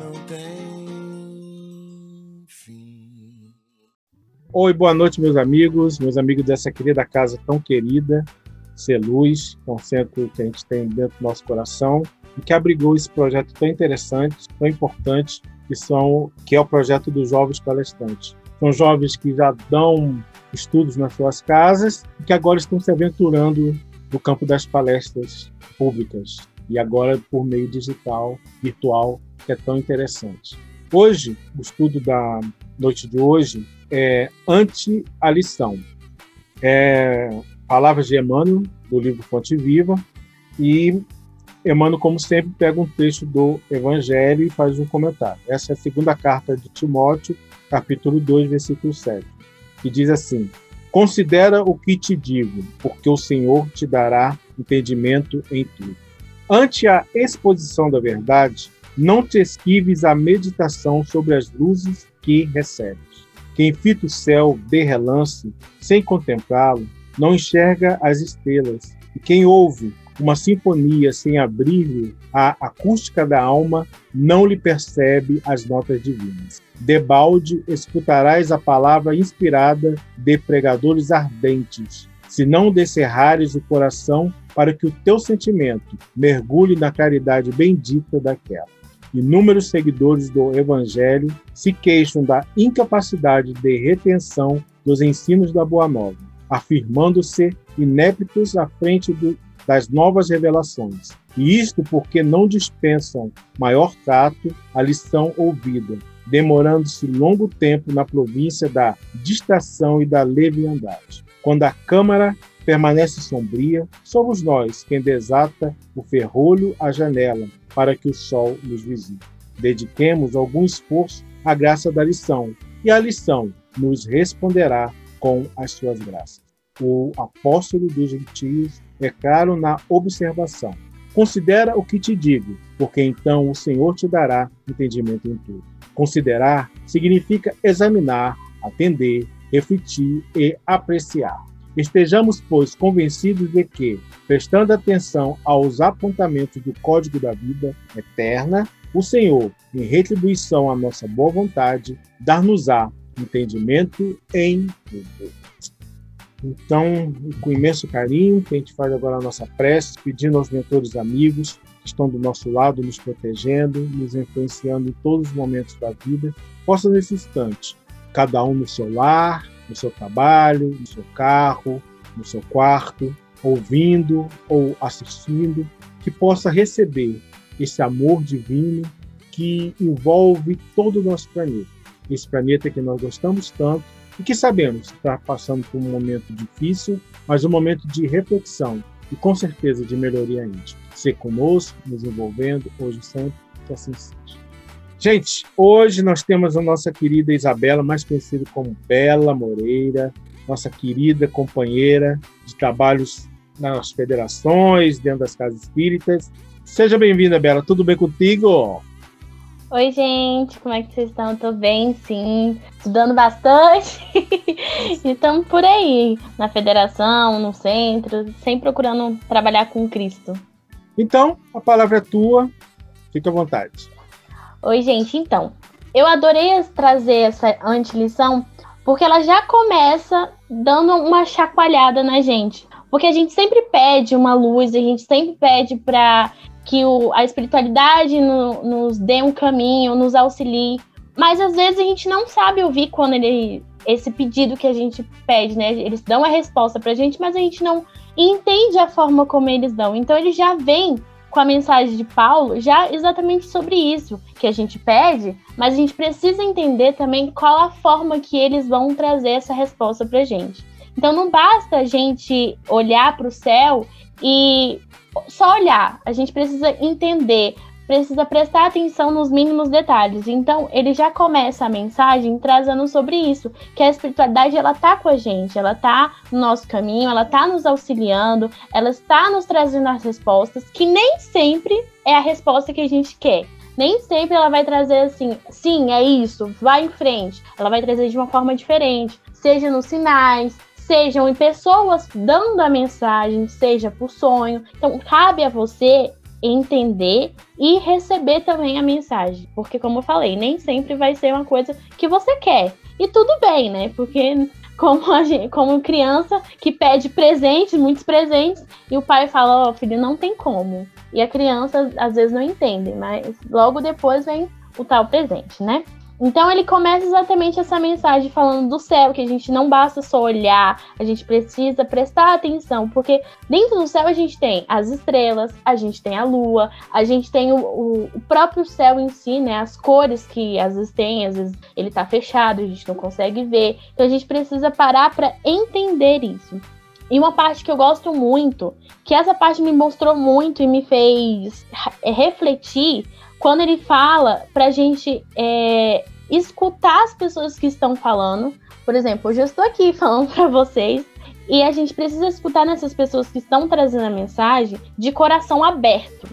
não tem fim. Oi, boa noite, meus amigos, meus amigos dessa querida casa tão querida, Ser Luz, que é um centro que a gente tem dentro do nosso coração e que abrigou esse projeto tão interessante, tão importante, que, são, que é o projeto dos Jovens Palestrantes. São jovens que já dão estudos nas suas casas e que agora estão se aventurando no campo das palestras públicas e agora por meio digital, virtual, que é tão interessante. Hoje, o estudo da noite de hoje é ante a lição. É palavras de Emmanuel, do livro Fonte Viva, e Emmanuel, como sempre, pega um texto do Evangelho e faz um comentário. Essa é a segunda carta de Timóteo, capítulo 2, versículo 7, que diz assim: Considera o que te digo, porque o Senhor te dará entendimento em tudo. Ante a exposição da verdade, não te esquives a meditação sobre as luzes que recebes. Quem fita o céu de relance, sem contemplá-lo, não enxerga as estrelas. E quem ouve uma sinfonia sem abrir a acústica da alma, não lhe percebe as notas divinas. Debalde escutarás a palavra inspirada de pregadores ardentes, se não descerrares o coração para que o teu sentimento mergulhe na caridade bendita daquela. Inúmeros seguidores do Evangelho se queixam da incapacidade de retenção dos ensinos da Boa Nova, afirmando-se ineptos à frente do, das novas revelações. E isto porque não dispensam maior tato à lição ouvida, demorando-se longo tempo na província da distração e da leviandade. Quando a câmara permanece sombria, somos nós quem desata o ferrolho à janela para que o sol nos visite. Dediquemos algum esforço à graça da lição, e a lição nos responderá com as suas graças. O apóstolo dos gentios é claro na observação. Considera o que te digo, porque então o Senhor te dará entendimento em tudo. Considerar significa examinar, atender, refletir e apreciar. Estejamos, pois, convencidos de que, prestando atenção aos apontamentos do Código da Vida Eterna, o Senhor, em retribuição à nossa boa vontade, dar-nos-á entendimento em tudo. Então, com imenso carinho, que a gente faz agora a nossa prece, pedindo aos mentores amigos que estão do nosso lado, nos protegendo, nos influenciando em todos os momentos da vida, possa nesse instante, cada um no seu lar, no seu trabalho, no seu carro, no seu quarto, ouvindo ou assistindo, que possa receber esse amor divino que envolve todo o nosso planeta. Esse planeta que nós gostamos tanto e que sabemos está passando por um momento difícil, mas um momento de reflexão e com certeza de melhoria íntima. Ser conosco, nos envolvendo, hoje e sempre, que assim seja. Gente, hoje nós temos a nossa querida Isabela, mais conhecida como Bela Moreira, nossa querida companheira de trabalhos nas federações, dentro das casas espíritas. Seja bem-vinda, Bela. Tudo bem contigo? Oi, gente, como é que vocês estão? Tô bem, sim. Estudando bastante. e estamos por aí, na federação, no centro, sempre procurando trabalhar com Cristo. Então, a palavra é tua. Fica à vontade. Oi, gente, então. Eu adorei trazer essa antilição porque ela já começa dando uma chacoalhada na gente. Porque a gente sempre pede uma luz, a gente sempre pede para que o, a espiritualidade no, nos dê um caminho, nos auxilie. Mas às vezes a gente não sabe ouvir quando ele esse pedido que a gente pede, né? Eles dão a resposta pra gente, mas a gente não entende a forma como eles dão. Então ele já vem com a mensagem de Paulo já exatamente sobre isso que a gente pede, mas a gente precisa entender também qual a forma que eles vão trazer essa resposta pra gente. Então não basta a gente olhar para o céu e só olhar, a gente precisa entender, precisa prestar atenção nos mínimos detalhes. Então, ele já começa a mensagem trazendo sobre isso, que a espiritualidade ela tá com a gente, ela tá no nosso caminho, ela tá nos auxiliando, ela está nos trazendo as respostas, que nem sempre é a resposta que a gente quer. Nem sempre ela vai trazer assim, sim, é isso, vai em frente. Ela vai trazer de uma forma diferente, seja nos sinais, sejam em pessoas dando a mensagem, seja por sonho. Então, cabe a você entender e receber também a mensagem. Porque, como eu falei, nem sempre vai ser uma coisa que você quer. E tudo bem, né? Porque como, gente, como criança que pede presentes, muitos presentes, e o pai fala, ó, oh, filho, não tem como. E a criança às vezes não entende, mas logo depois vem o tal presente, né? Então ele começa exatamente essa mensagem falando do céu, que a gente não basta só olhar, a gente precisa prestar atenção, porque dentro do céu a gente tem as estrelas, a gente tem a lua, a gente tem o, o, o próprio céu em si, né? As cores que às vezes tem, às vezes ele tá fechado, a gente não consegue ver. Então a gente precisa parar para entender isso. E uma parte que eu gosto muito, que essa parte me mostrou muito e me fez refletir, quando ele fala pra gente é, escutar as pessoas que estão falando. Por exemplo, hoje eu estou aqui falando para vocês e a gente precisa escutar nessas pessoas que estão trazendo a mensagem de coração aberto.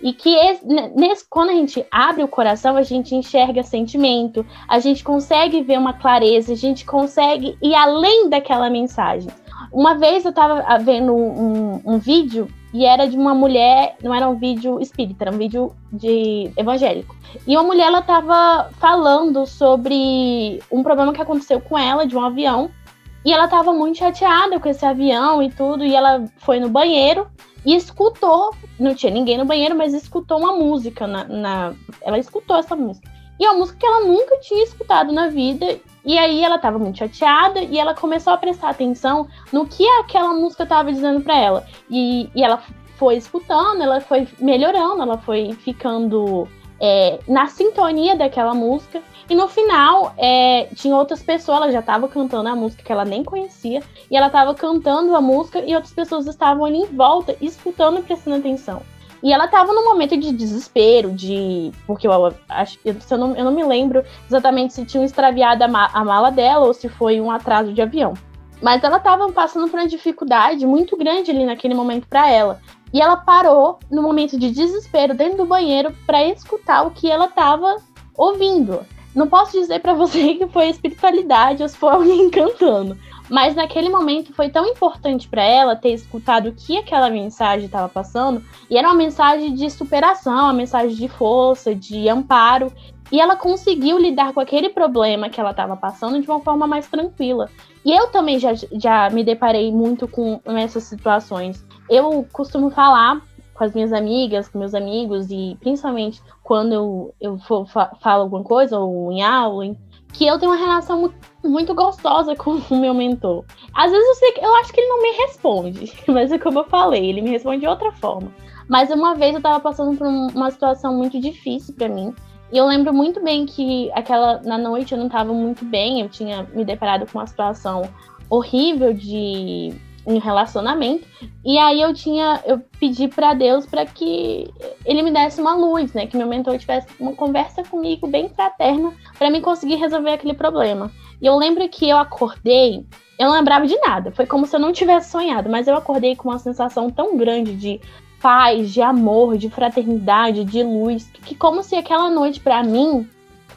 E que esse, nesse, quando a gente abre o coração, a gente enxerga sentimento, a gente consegue ver uma clareza, a gente consegue ir além daquela mensagem. Uma vez eu estava vendo um, um, vídeo e era de uma mulher, não era um vídeo espírita, era um vídeo de evangélico. E uma mulher ela estava falando sobre um problema que aconteceu com ela de um avião. E ela estava muito chateada com esse avião e tudo, e ela foi no banheiro e escutou, não tinha ninguém no banheiro, mas escutou uma música na, na ela escutou essa música. E é uma música que ela nunca tinha escutado na vida, e aí ela estava muito chateada e ela começou a prestar atenção no que aquela música estava dizendo para ela. E, e ela foi escutando, ela foi melhorando, ela foi ficando é, na sintonia daquela música. E no final, é, tinha outras pessoas, ela já estava cantando a música que ela nem conhecia, e ela estava cantando a música e outras pessoas estavam ali em volta, escutando e prestando atenção. E ela tava num momento de desespero, de. Porque eu acho que. Eu não, eu não me lembro exatamente se tinham extraviado a, ma a mala dela ou se foi um atraso de avião. Mas ela tava passando por uma dificuldade muito grande ali naquele momento para ela. E ela parou no momento de desespero dentro do banheiro para escutar o que ela tava ouvindo. Não posso dizer para você que foi espiritualidade ou se foi alguém cantando, mas naquele momento foi tão importante para ela ter escutado o que aquela mensagem estava passando, e era uma mensagem de superação, uma mensagem de força, de amparo, e ela conseguiu lidar com aquele problema que ela estava passando de uma forma mais tranquila. E eu também já, já me deparei muito com essas situações. Eu costumo falar com as minhas amigas, com meus amigos, e principalmente quando eu, eu falo alguma coisa, ou em aula, que eu tenho uma relação muito, gostosa com o meu mentor. Às vezes eu sei eu acho que ele não me responde, mas é como eu falei, ele me responde de outra forma. Mas uma vez eu tava passando por uma situação muito difícil para mim. E eu lembro muito bem que aquela na noite eu não tava muito bem, eu tinha me deparado com uma situação horrível de em relacionamento. E aí eu tinha, eu pedi para Deus para que ele me desse uma luz, né, que meu mentor tivesse uma conversa comigo bem fraterna para mim conseguir resolver aquele problema. E eu lembro que eu acordei, eu não lembrava de nada, foi como se eu não tivesse sonhado, mas eu acordei com uma sensação tão grande de paz, de amor, de fraternidade, de luz, que como se aquela noite para mim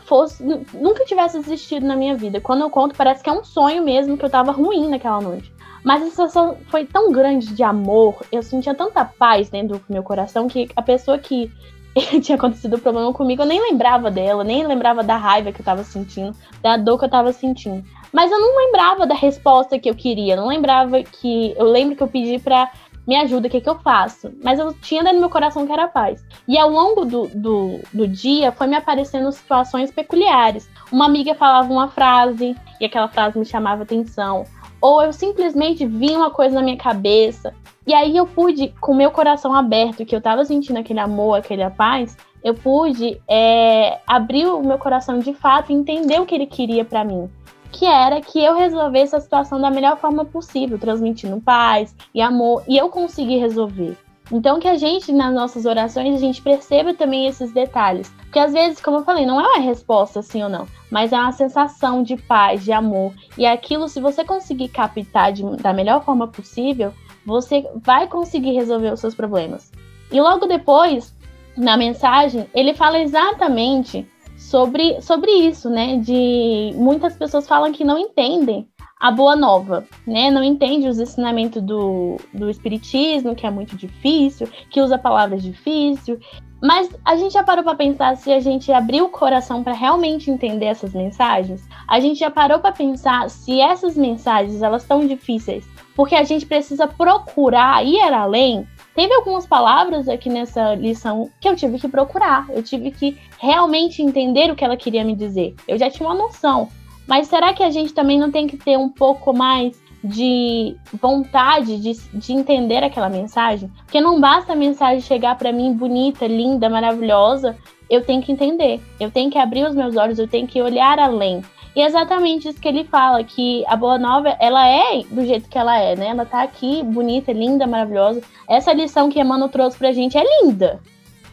fosse nunca tivesse existido na minha vida. Quando eu conto, parece que é um sonho mesmo que eu tava ruim naquela noite. Mas a sensação foi tão grande de amor, eu sentia tanta paz dentro do meu coração que a pessoa que tinha acontecido o problema comigo, eu nem lembrava dela, nem lembrava da raiva que eu tava sentindo, da dor que eu tava sentindo. Mas eu não lembrava da resposta que eu queria, não lembrava que. Eu lembro que eu pedi pra me ajuda, o que, que eu faço? Mas eu tinha dentro do meu coração que era paz. E ao longo do, do, do dia foi me aparecendo situações peculiares. Uma amiga falava uma frase e aquela frase me chamava atenção ou eu simplesmente vi uma coisa na minha cabeça. E aí eu pude, com meu coração aberto, que eu tava sentindo aquele amor, aquele paz, eu pude é, abrir o meu coração de fato e entender o que ele queria para mim. Que era que eu resolvesse a situação da melhor forma possível, transmitindo paz e amor, e eu consegui resolver. Então que a gente, nas nossas orações, a gente perceba também esses detalhes. Porque às vezes, como eu falei, não é uma resposta sim ou não, mas é uma sensação de paz, de amor. E aquilo, se você conseguir captar de, da melhor forma possível, você vai conseguir resolver os seus problemas. E logo depois, na mensagem, ele fala exatamente sobre, sobre isso, né? De muitas pessoas falam que não entendem a boa nova, né? Não entende os ensinamentos do, do espiritismo, que é muito difícil, que usa palavras difíceis. Mas a gente já parou para pensar se a gente abrir o coração para realmente entender essas mensagens? A gente já parou para pensar se essas mensagens elas estão difíceis porque a gente precisa procurar ir além? Teve algumas palavras aqui nessa lição que eu tive que procurar, eu tive que realmente entender o que ela queria me dizer. Eu já tinha uma noção, mas será que a gente também não tem que ter um pouco mais de vontade de, de entender aquela mensagem? Porque não basta a mensagem chegar para mim bonita, linda, maravilhosa. Eu tenho que entender, eu tenho que abrir os meus olhos, eu tenho que olhar além. E é exatamente isso que ele fala, que a Boa Nova, ela é do jeito que ela é, né? Ela tá aqui, bonita, linda, maravilhosa. Essa lição que Emmanuel trouxe pra gente é linda.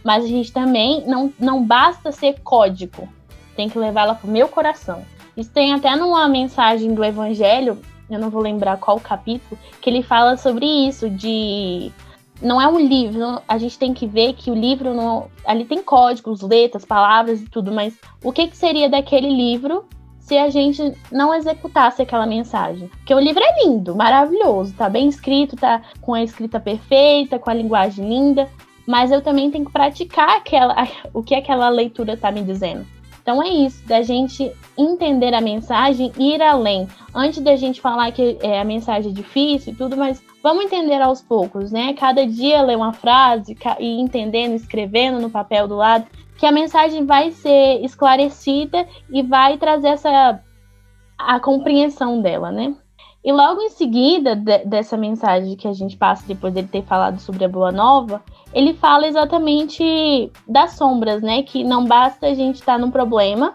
Mas a gente também não, não basta ser código. Tem que levá-la pro meu coração. Isso tem até numa mensagem do Evangelho, eu não vou lembrar qual capítulo, que ele fala sobre isso, de. Não é um livro, a gente tem que ver que o livro não. Ali tem códigos, letras, palavras e tudo, mas o que, que seria daquele livro se a gente não executasse aquela mensagem? Porque o livro é lindo, maravilhoso, tá bem escrito, tá com a escrita perfeita, com a linguagem linda, mas eu também tenho que praticar aquela, o que aquela leitura tá me dizendo. Então é isso, da gente entender a mensagem e ir além. Antes da gente falar que é, a mensagem é difícil e tudo, mas vamos entender aos poucos, né? Cada dia ler uma frase e entendendo, escrevendo no papel do lado, que a mensagem vai ser esclarecida e vai trazer essa a compreensão dela, né? E logo em seguida de, dessa mensagem que a gente passa depois dele ter falado sobre a Boa Nova, ele fala exatamente das sombras, né? Que não basta a gente estar num problema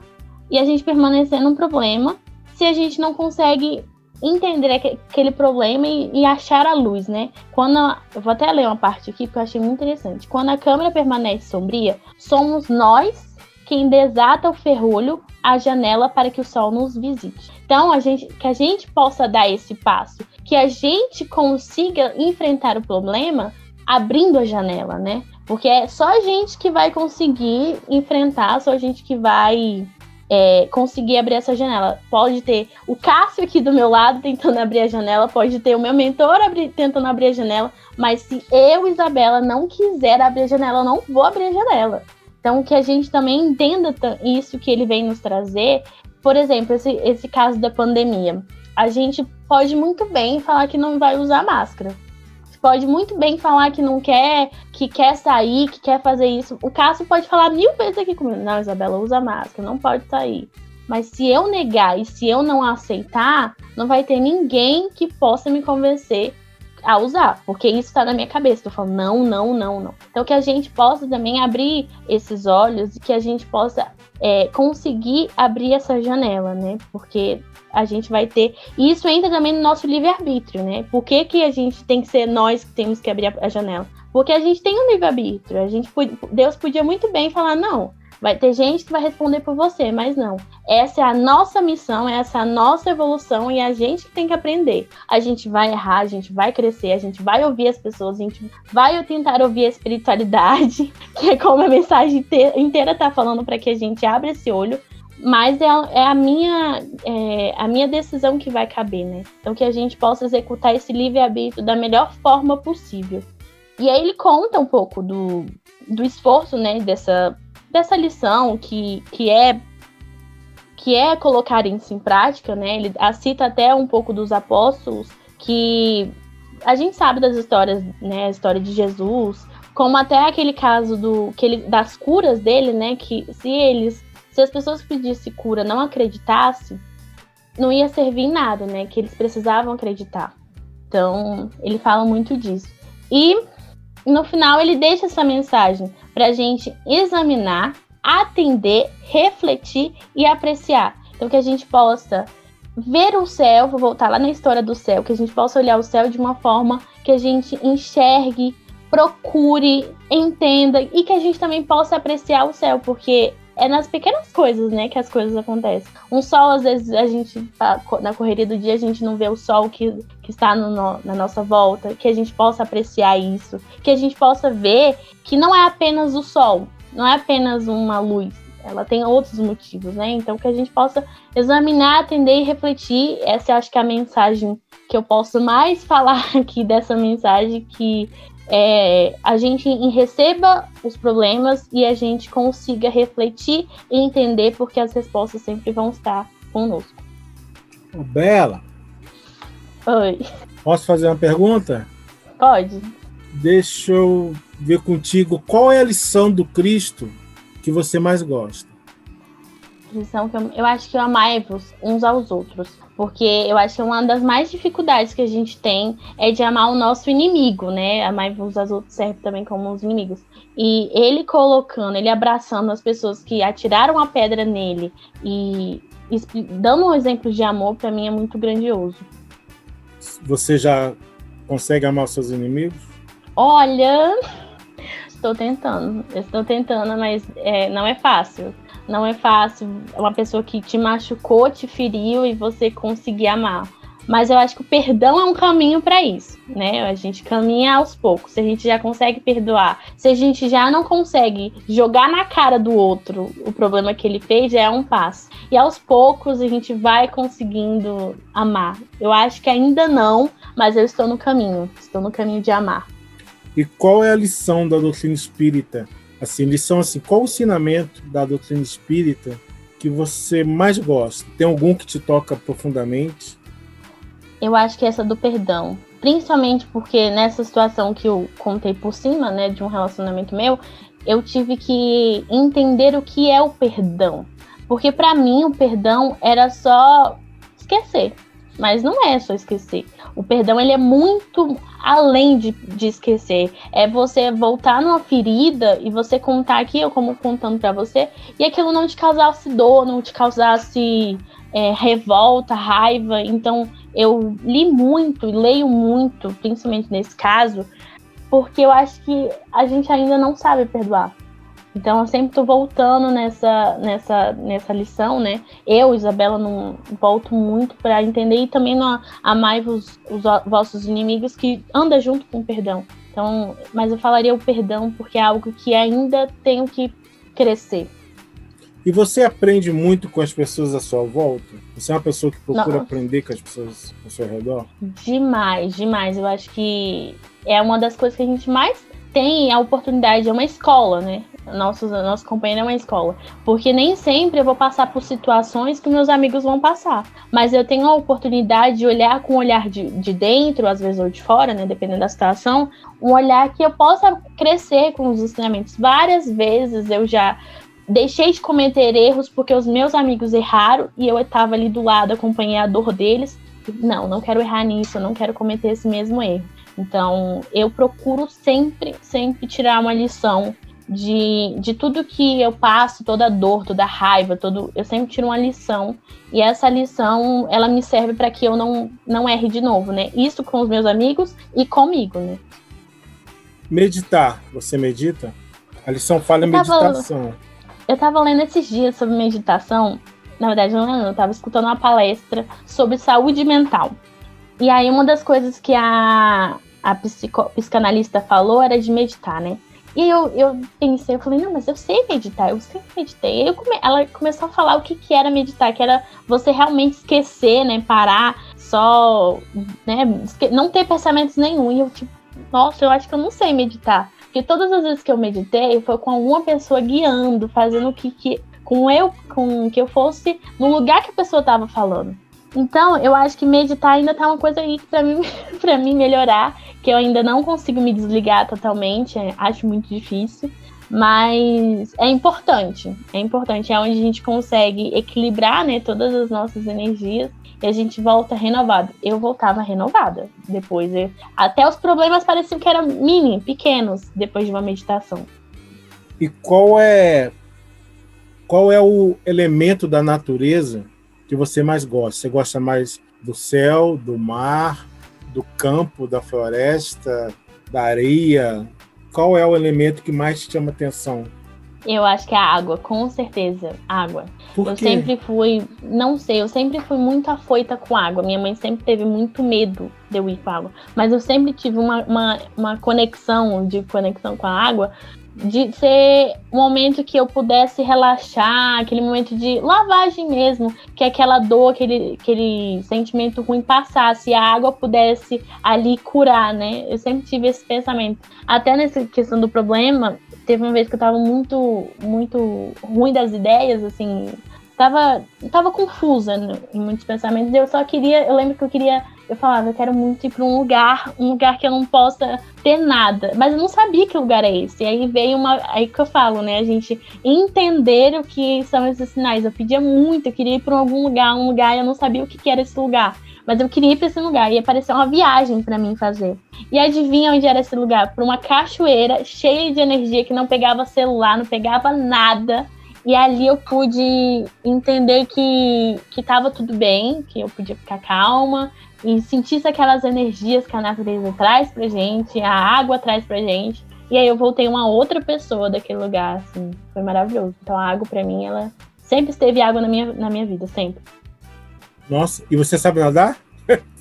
e a gente permanecer num problema se a gente não consegue entender aquele problema e, e, achar a luz, né? Quando a, eu vou até ler uma parte aqui porque eu achei muito interessante. Quando a câmera permanece sombria, somos nós quem desata o ferrolho a janela para que o sol nos visite. Então, a gente, que a gente possa dar esse passo, que a gente consiga enfrentar o problema abrindo a janela, né? Porque é só a gente que vai conseguir enfrentar, só a gente que vai é, conseguir abrir essa janela. Pode ter o Cássio aqui do meu lado tentando abrir a janela, pode ter o meu mentor abri tentando abrir a janela, mas se eu, Isabela, não quiser abrir a janela, eu não vou abrir a janela. Então, que a gente também entenda isso que ele vem nos trazer. Por exemplo, esse, esse caso da pandemia. A gente pode muito bem falar que não vai usar máscara pode muito bem falar que não quer, que quer sair, que quer fazer isso. O Cássio pode falar mil vezes aqui comigo: não, Isabela, usa máscara, não pode sair. Mas se eu negar e se eu não aceitar, não vai ter ninguém que possa me convencer a usar, porque isso está na minha cabeça. Tô falando, não, não, não, não. Então que a gente possa também abrir esses olhos e que a gente possa é, conseguir abrir essa janela, né? Porque a gente vai ter. E isso entra também no nosso livre-arbítrio, né? Por que, que a gente tem que ser nós que temos que abrir a janela? Porque a gente tem um livre-arbítrio. A gente Deus podia muito bem falar, não, Vai ter gente que vai responder por você, mas não. Essa é a nossa missão, essa é a nossa evolução e a gente que tem que aprender. A gente vai errar, a gente vai crescer, a gente vai ouvir as pessoas, a gente vai tentar ouvir a espiritualidade, que é como a mensagem inteira tá falando para que a gente abra esse olho. Mas é, é a, minha, é a minha decisão que vai caber, né? Então que a gente possa executar esse livre-arbítrio da melhor forma possível. E aí ele conta um pouco do, do esforço, né, dessa dessa lição que, que é que é colocar isso em prática, né? Ele cita até um pouco dos apóstolos que a gente sabe das histórias, né? A história de Jesus, como até aquele caso do que ele, das curas dele, né? Que se eles, se as pessoas pedissem cura não acreditassem, não ia servir em nada, né? Que eles precisavam acreditar. Então ele fala muito disso. E no final ele deixa essa mensagem para a gente examinar, atender, refletir e apreciar. Então, que a gente possa ver o céu, vou voltar lá na história do céu, que a gente possa olhar o céu de uma forma que a gente enxergue, procure, entenda e que a gente também possa apreciar o céu, porque é nas pequenas coisas, né, que as coisas acontecem. Um sol, às vezes, a gente, tá, na correria do dia, a gente não vê o sol que, que está no, na nossa volta, que a gente possa apreciar isso, que a gente possa ver que não é apenas o sol, não é apenas uma luz. ela tem outros motivos, né? Então que a gente possa examinar, atender e refletir. Essa eu acho que é a mensagem que eu posso mais falar aqui dessa mensagem que é, a gente receba os problemas e a gente consiga refletir e entender porque as respostas sempre vão estar conosco. Bela. Oi. Posso fazer uma pergunta? Pode. Deixa eu ver contigo qual é a lição do Cristo que você mais gosta. Lição que eu, eu acho que eu amai-vos uns aos outros. Porque eu acho que uma das mais dificuldades que a gente tem é de amar o nosso inimigo, né? Amai-vos aos outros serve também como os inimigos. E ele colocando, ele abraçando as pessoas que atiraram a pedra nele e dando um exemplo de amor, para mim é muito grandioso. Você já consegue amar os seus inimigos? Olha, estou tentando, estou tentando, mas é, não é fácil. Não é fácil uma pessoa que te machucou, te feriu e você conseguir amar. Mas eu acho que o perdão é um caminho para isso, né? A gente caminha aos poucos. Se a gente já consegue perdoar, se a gente já não consegue jogar na cara do outro o problema que ele fez, é um passo. E aos poucos a gente vai conseguindo amar. Eu acho que ainda não, mas eu estou no caminho. Estou no caminho de amar. E qual é a lição da doutrina espírita? Assim, lição assim, qual o ensinamento da doutrina espírita que você mais gosta? Tem algum que te toca profundamente? Eu acho que essa do perdão. Principalmente porque nessa situação que eu contei por cima, né, de um relacionamento meu, eu tive que entender o que é o perdão. Porque para mim o perdão era só esquecer. Mas não é só esquecer. O perdão ele é muito além de, de esquecer. É você voltar numa ferida e você contar aqui, eu como contando para você, e aquilo não te causasse dor, não te causasse é, revolta, raiva. Então eu li muito, leio muito, principalmente nesse caso, porque eu acho que a gente ainda não sabe perdoar. Então eu sempre tô voltando nessa, nessa, nessa lição, né? Eu, Isabela, não volto muito para entender e também não amai os, os vossos inimigos que anda junto com o perdão. Então, mas eu falaria o perdão porque é algo que ainda tenho que crescer. E você aprende muito com as pessoas à sua volta? Você é uma pessoa que procura aprender com as pessoas ao seu redor? Demais, demais. Eu acho que é uma das coisas que a gente mais tem a oportunidade, é uma escola, né? Nosso, nosso companheiro é uma escola. Porque nem sempre eu vou passar por situações que meus amigos vão passar. Mas eu tenho a oportunidade de olhar com o olhar de, de dentro, às vezes ou de fora, né? Dependendo da situação. Um olhar que eu possa crescer com os ensinamentos. Várias vezes eu já deixei de cometer erros porque os meus amigos erraram e eu estava ali do lado, acompanhei a dor deles. Não, não quero errar nisso, não quero cometer esse mesmo erro. Então, eu procuro sempre, sempre tirar uma lição de, de tudo que eu passo, toda a dor, toda a raiva, todo, eu sempre tiro uma lição e essa lição ela me serve para que eu não, não erre de novo, né? Isso com os meus amigos e comigo, né? Meditar, você medita? A lição fala eu meditação. Eu estava lendo esses dias sobre meditação, na verdade não, eu estava escutando uma palestra sobre saúde mental. E aí uma das coisas que a, a psico, psicanalista falou era de meditar, né? E eu, eu pensei, eu falei, não, mas eu sei meditar, eu sempre meditei. Aí eu come, ela começou a falar o que, que era meditar, que era você realmente esquecer, né? Parar, só, né? Não ter pensamentos nenhum. E eu, tipo, nossa, eu acho que eu não sei meditar. Porque todas as vezes que eu meditei foi com alguma pessoa guiando, fazendo o que, que com eu, com que eu fosse no lugar que a pessoa estava falando. Então, eu acho que meditar ainda tá uma coisa aí para mim, para mim melhorar, que eu ainda não consigo me desligar totalmente, é, acho muito difícil, mas é importante. É importante, é onde a gente consegue equilibrar, né, todas as nossas energias e a gente volta renovado. Eu voltava renovada depois. Eu, até os problemas pareciam que eram mini, pequenos, depois de uma meditação. E qual é qual é o elemento da natureza que você mais gosta? Você gosta mais do céu, do mar, do campo, da floresta, da areia? Qual é o elemento que mais te chama atenção? Eu acho que é a água, com certeza, água. eu sempre fui, não sei, eu sempre fui muito afoita com água. Minha mãe sempre teve muito medo de eu ir com água. Mas eu sempre tive uma, uma, uma conexão, de conexão com a água, de ser um momento que eu pudesse relaxar, aquele momento de lavagem mesmo, que aquela dor, aquele, aquele sentimento ruim passasse, a água pudesse ali curar, né? Eu sempre tive esse pensamento. Até nessa questão do problema, teve uma vez que eu tava muito, muito ruim das ideias, assim, tava, tava confusa em muitos pensamentos, eu só queria, eu lembro que eu queria eu falava, eu quero muito ir para um lugar, um lugar que eu não possa ter nada. Mas eu não sabia que lugar é esse. E aí veio uma. Aí que eu falo, né? A gente entender o que são esses sinais. Eu pedia muito, eu queria ir para algum lugar, um lugar, e eu não sabia o que, que era esse lugar. Mas eu queria ir para esse lugar. E apareceu uma viagem para mim fazer. E adivinha onde era esse lugar? Para uma cachoeira cheia de energia que não pegava celular, não pegava nada. E ali eu pude entender que, que tava tudo bem, que eu podia ficar calma, e sentisse aquelas energias que a natureza traz pra gente, a água traz pra gente. E aí eu voltei uma outra pessoa daquele lugar, assim, foi maravilhoso. Então a água para mim, ela sempre esteve água na minha, na minha vida, sempre. Nossa, e você sabe nadar?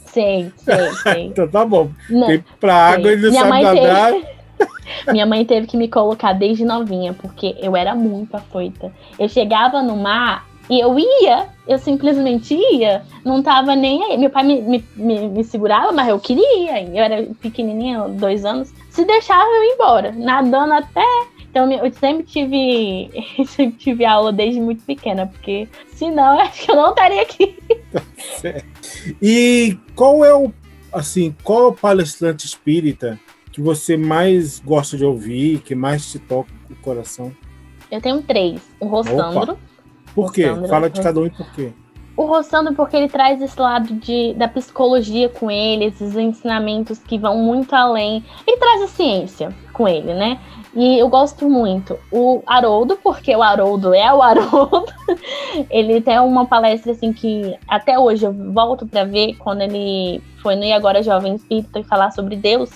Sei, sei, sei. então tá bom. Não, Tem pra água e não minha sabe nadar. Teve... minha mãe teve que me colocar desde novinha, porque eu era muito afoita. Eu chegava no mar e eu ia, eu simplesmente ia, não tava nem aí. Meu pai me, me, me, me segurava, mas eu queria. Eu era pequenininha, dois anos. Se deixava, eu ia embora, nadando até. Então eu sempre tive, sempre tive aula desde muito pequena, porque senão acho que eu não estaria aqui. e qual é o, assim, qual é o palestrante espírita que você mais gosta de ouvir, que mais te toca o coração? Eu tenho três. O Rossandro. Opa. Por quê? Rossandro, Fala de cada um e por quê. O Rossandro, porque ele traz esse lado de, da psicologia com ele, esses ensinamentos que vão muito além. Ele traz a ciência com ele, né? E eu gosto muito. O Haroldo, porque o Haroldo é o Haroldo. ele tem uma palestra assim que até hoje eu volto para ver quando ele foi no E Agora Jovem Espírita e falar sobre Deus.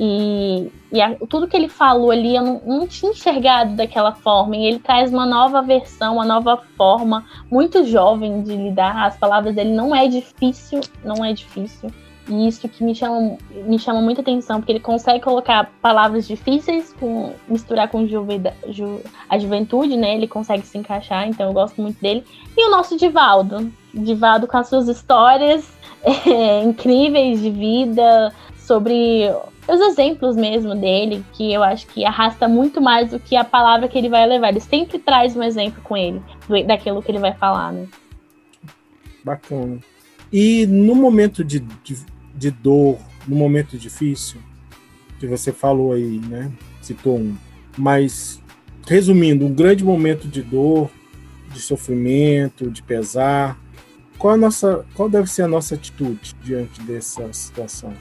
E, e a, tudo que ele falou ali eu não, não, tinha enxergado daquela forma. E ele traz uma nova versão, uma nova forma, muito jovem de lidar. As palavras dele não é difícil, não é difícil. E isso que me chama, me chama muita atenção, porque ele consegue colocar palavras difíceis, com, misturar com juveda, ju, a juventude, né? Ele consegue se encaixar, então eu gosto muito dele. E o nosso Divaldo. Divaldo com as suas histórias é, incríveis de vida, sobre os exemplos mesmo dele, que eu acho que arrasta muito mais do que a palavra que ele vai levar. Ele sempre traz um exemplo com ele, do, daquilo que ele vai falar, né? Bacana. E no momento de, de, de dor, no momento difícil, que você falou aí, né? Citou um. Mas, resumindo, um grande momento de dor, de sofrimento, de pesar, qual, a nossa, qual deve ser a nossa atitude diante dessa situação?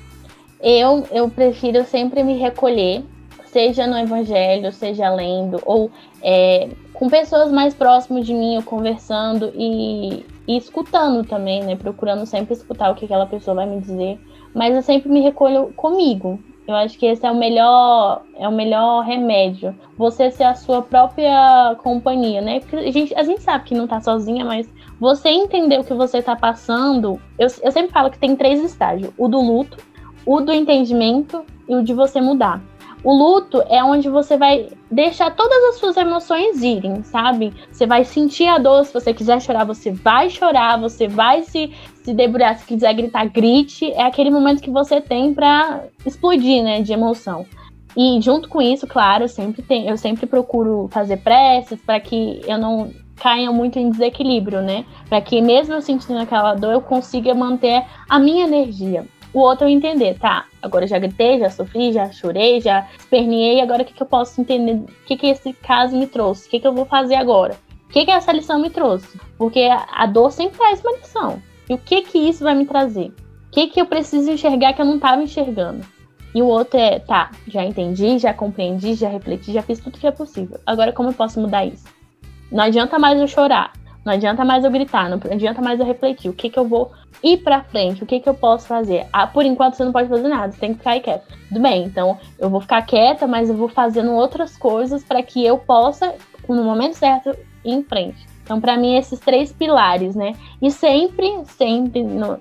Eu, eu prefiro sempre me recolher, seja no evangelho, seja lendo, ou é, com pessoas mais próximas de mim, eu conversando e, e, escutando também, né? Procurando sempre escutar o que aquela pessoa vai me dizer. Mas eu sempre me recolho comigo. Eu acho que esse é o melhor, é o melhor remédio. Você ser a sua própria companhia, né? Porque a gente, a gente sabe que não tá sozinha, mas você entender o que você tá passando. Eu, eu sempre falo que tem três estágios: o do luto, o do entendimento e o de você mudar. O luto é onde você vai deixar todas as suas emoções irem, sabe? Você vai sentir a dor, se você quiser chorar, você vai chorar, você vai se, se debulhar, se quiser gritar, grite. É aquele momento que você tem para explodir, né, de emoção. E junto com isso, claro, eu sempre, tem, eu sempre procuro fazer preces para que eu não caia muito em desequilíbrio, né? Para que mesmo eu sentindo aquela dor, eu consiga manter a minha energia o outro entender, tá? Agora já gritei, já sofri, já chorei, já esperneei, agora o que, que eu posso entender? O que, que esse caso me trouxe? O que, que eu vou fazer agora? O que, que essa lição me trouxe? Porque a dor sempre traz uma lição. E o que que isso vai me trazer? O que que eu preciso enxergar que eu não estava enxergando? E o outro é, tá, já entendi, já compreendi, já refleti, já fiz tudo que é possível. Agora como eu posso mudar isso? Não adianta mais eu chorar, não adianta mais eu gritar, não adianta mais eu refletir. O que que eu vou ir pra frente? O que que eu posso fazer? Ah, por enquanto você não pode fazer nada, você tem que ficar quieta. Tudo bem, então eu vou ficar quieta, mas eu vou fazendo outras coisas para que eu possa, no momento certo, ir em frente. Então, para mim, esses três pilares, né? E sempre, sempre no,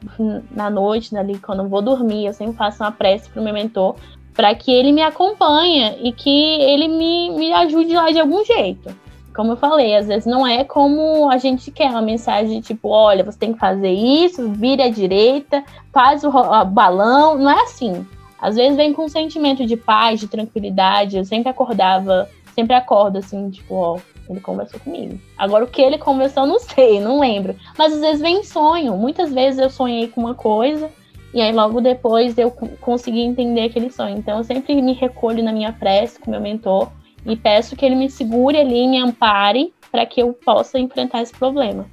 na noite, ali, quando eu vou dormir, eu sempre faço uma prece pro meu mentor para que ele me acompanhe e que ele me, me ajude lá de algum jeito. Como eu falei, às vezes não é como a gente quer, uma mensagem tipo, olha, você tem que fazer isso, vire à direita, faz o, balão, não é assim. Às vezes vem com um sentimento de paz, de tranquilidade. Eu sempre acordava, sempre acordo assim, tipo, ó, ele conversou comigo. Agora o que ele conversou, não sei, não lembro. Mas às vezes vem sonho. Muitas vezes eu sonhei com uma coisa e aí logo depois eu consegui entender aquele sonho. Então eu sempre me recolho na minha prece com meu mentor e peço que ele me segure ali, me ampare para que eu possa enfrentar esse problema.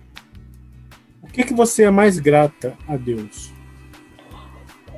O que que você é mais grata a Deus?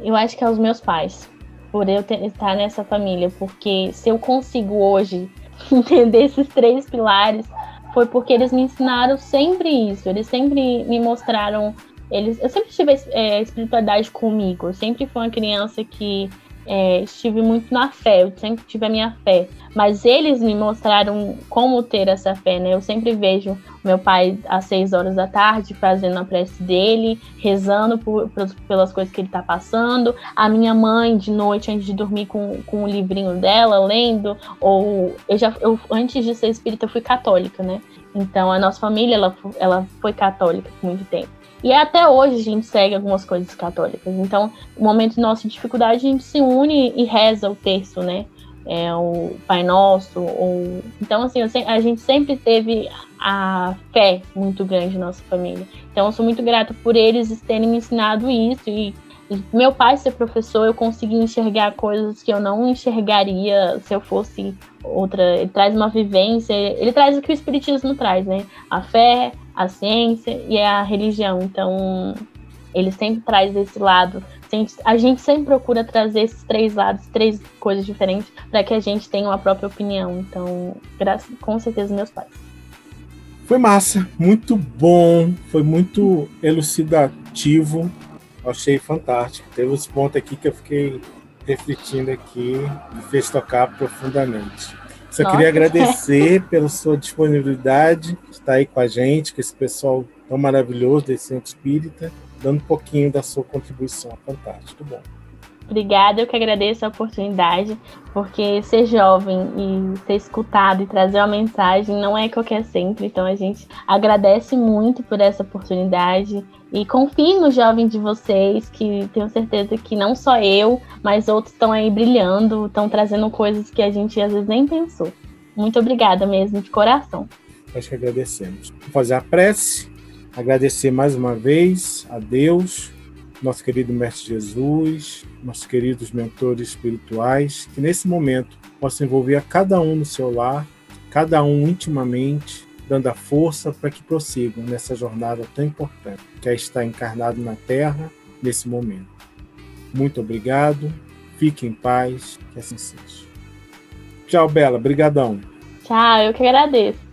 Eu acho que aos meus pais, por eu ter, estar nessa família, porque se eu consigo hoje entender esses três pilares, foi porque eles me ensinaram sempre isso. Eles sempre me mostraram. Eles, eu sempre tive é, espiritualidade comigo. Eu sempre fui uma criança que é, estive muito na fé, eu sempre tive a minha fé. Mas eles me mostraram como ter essa fé, né? Eu sempre vejo meu pai às seis horas da tarde fazendo a prece dele, rezando por, por, pelas coisas que ele está passando. A minha mãe de noite, antes de dormir, com, com o livrinho dela, lendo. Ou eu já, eu, antes de ser espírita, eu fui católica, né? Então a nossa família ela, ela foi católica por muito tempo. E até hoje a gente segue algumas coisas católicas. Então, no momento de nossa dificuldade, a gente se une e reza o terço, né? É, o Pai Nosso. Ou... Então, assim, a gente sempre teve a fé muito grande na nossa família. Então, eu sou muito grata por eles terem me ensinado isso. E, meu pai ser professor, eu consegui enxergar coisas que eu não enxergaria se eu fosse outra. Ele traz uma vivência, ele traz o que o Espiritismo traz, né? A fé, a ciência e a religião. Então, ele sempre traz esse lado. A gente sempre procura trazer esses três lados, três coisas diferentes, para que a gente tenha uma própria opinião. Então, graças, com certeza, meus pais. Foi massa, muito bom, foi muito elucidativo, achei fantástico. Teve uns pontos aqui que eu fiquei refletindo aqui e fez tocar profundamente. Só Nossa. queria agradecer pela sua disponibilidade, estar aí com a gente, com esse pessoal tão maravilhoso desse centro espírita, dando um pouquinho da sua contribuição. Fantástico, bom. Obrigada, eu que agradeço a oportunidade, porque ser jovem e ser escutado e trazer uma mensagem não é qualquer sempre, então a gente agradece muito por essa oportunidade e confie no jovem de vocês, que tenho certeza que não só eu, mas outros estão aí brilhando, estão trazendo coisas que a gente às vezes nem pensou. Muito obrigada mesmo, de coração. Nós que agradecemos. Vou fazer a prece, agradecer mais uma vez a Deus, nosso querido Mestre Jesus, nossos queridos mentores espirituais, que nesse momento possam envolver a cada um no seu lar, cada um intimamente, dando a força para que prossigam nessa jornada tão importante, que é estar encarnado na Terra nesse momento. Muito obrigado, fique em paz, que assim seja. Tchau, Bela, brigadão. Tchau, eu que agradeço.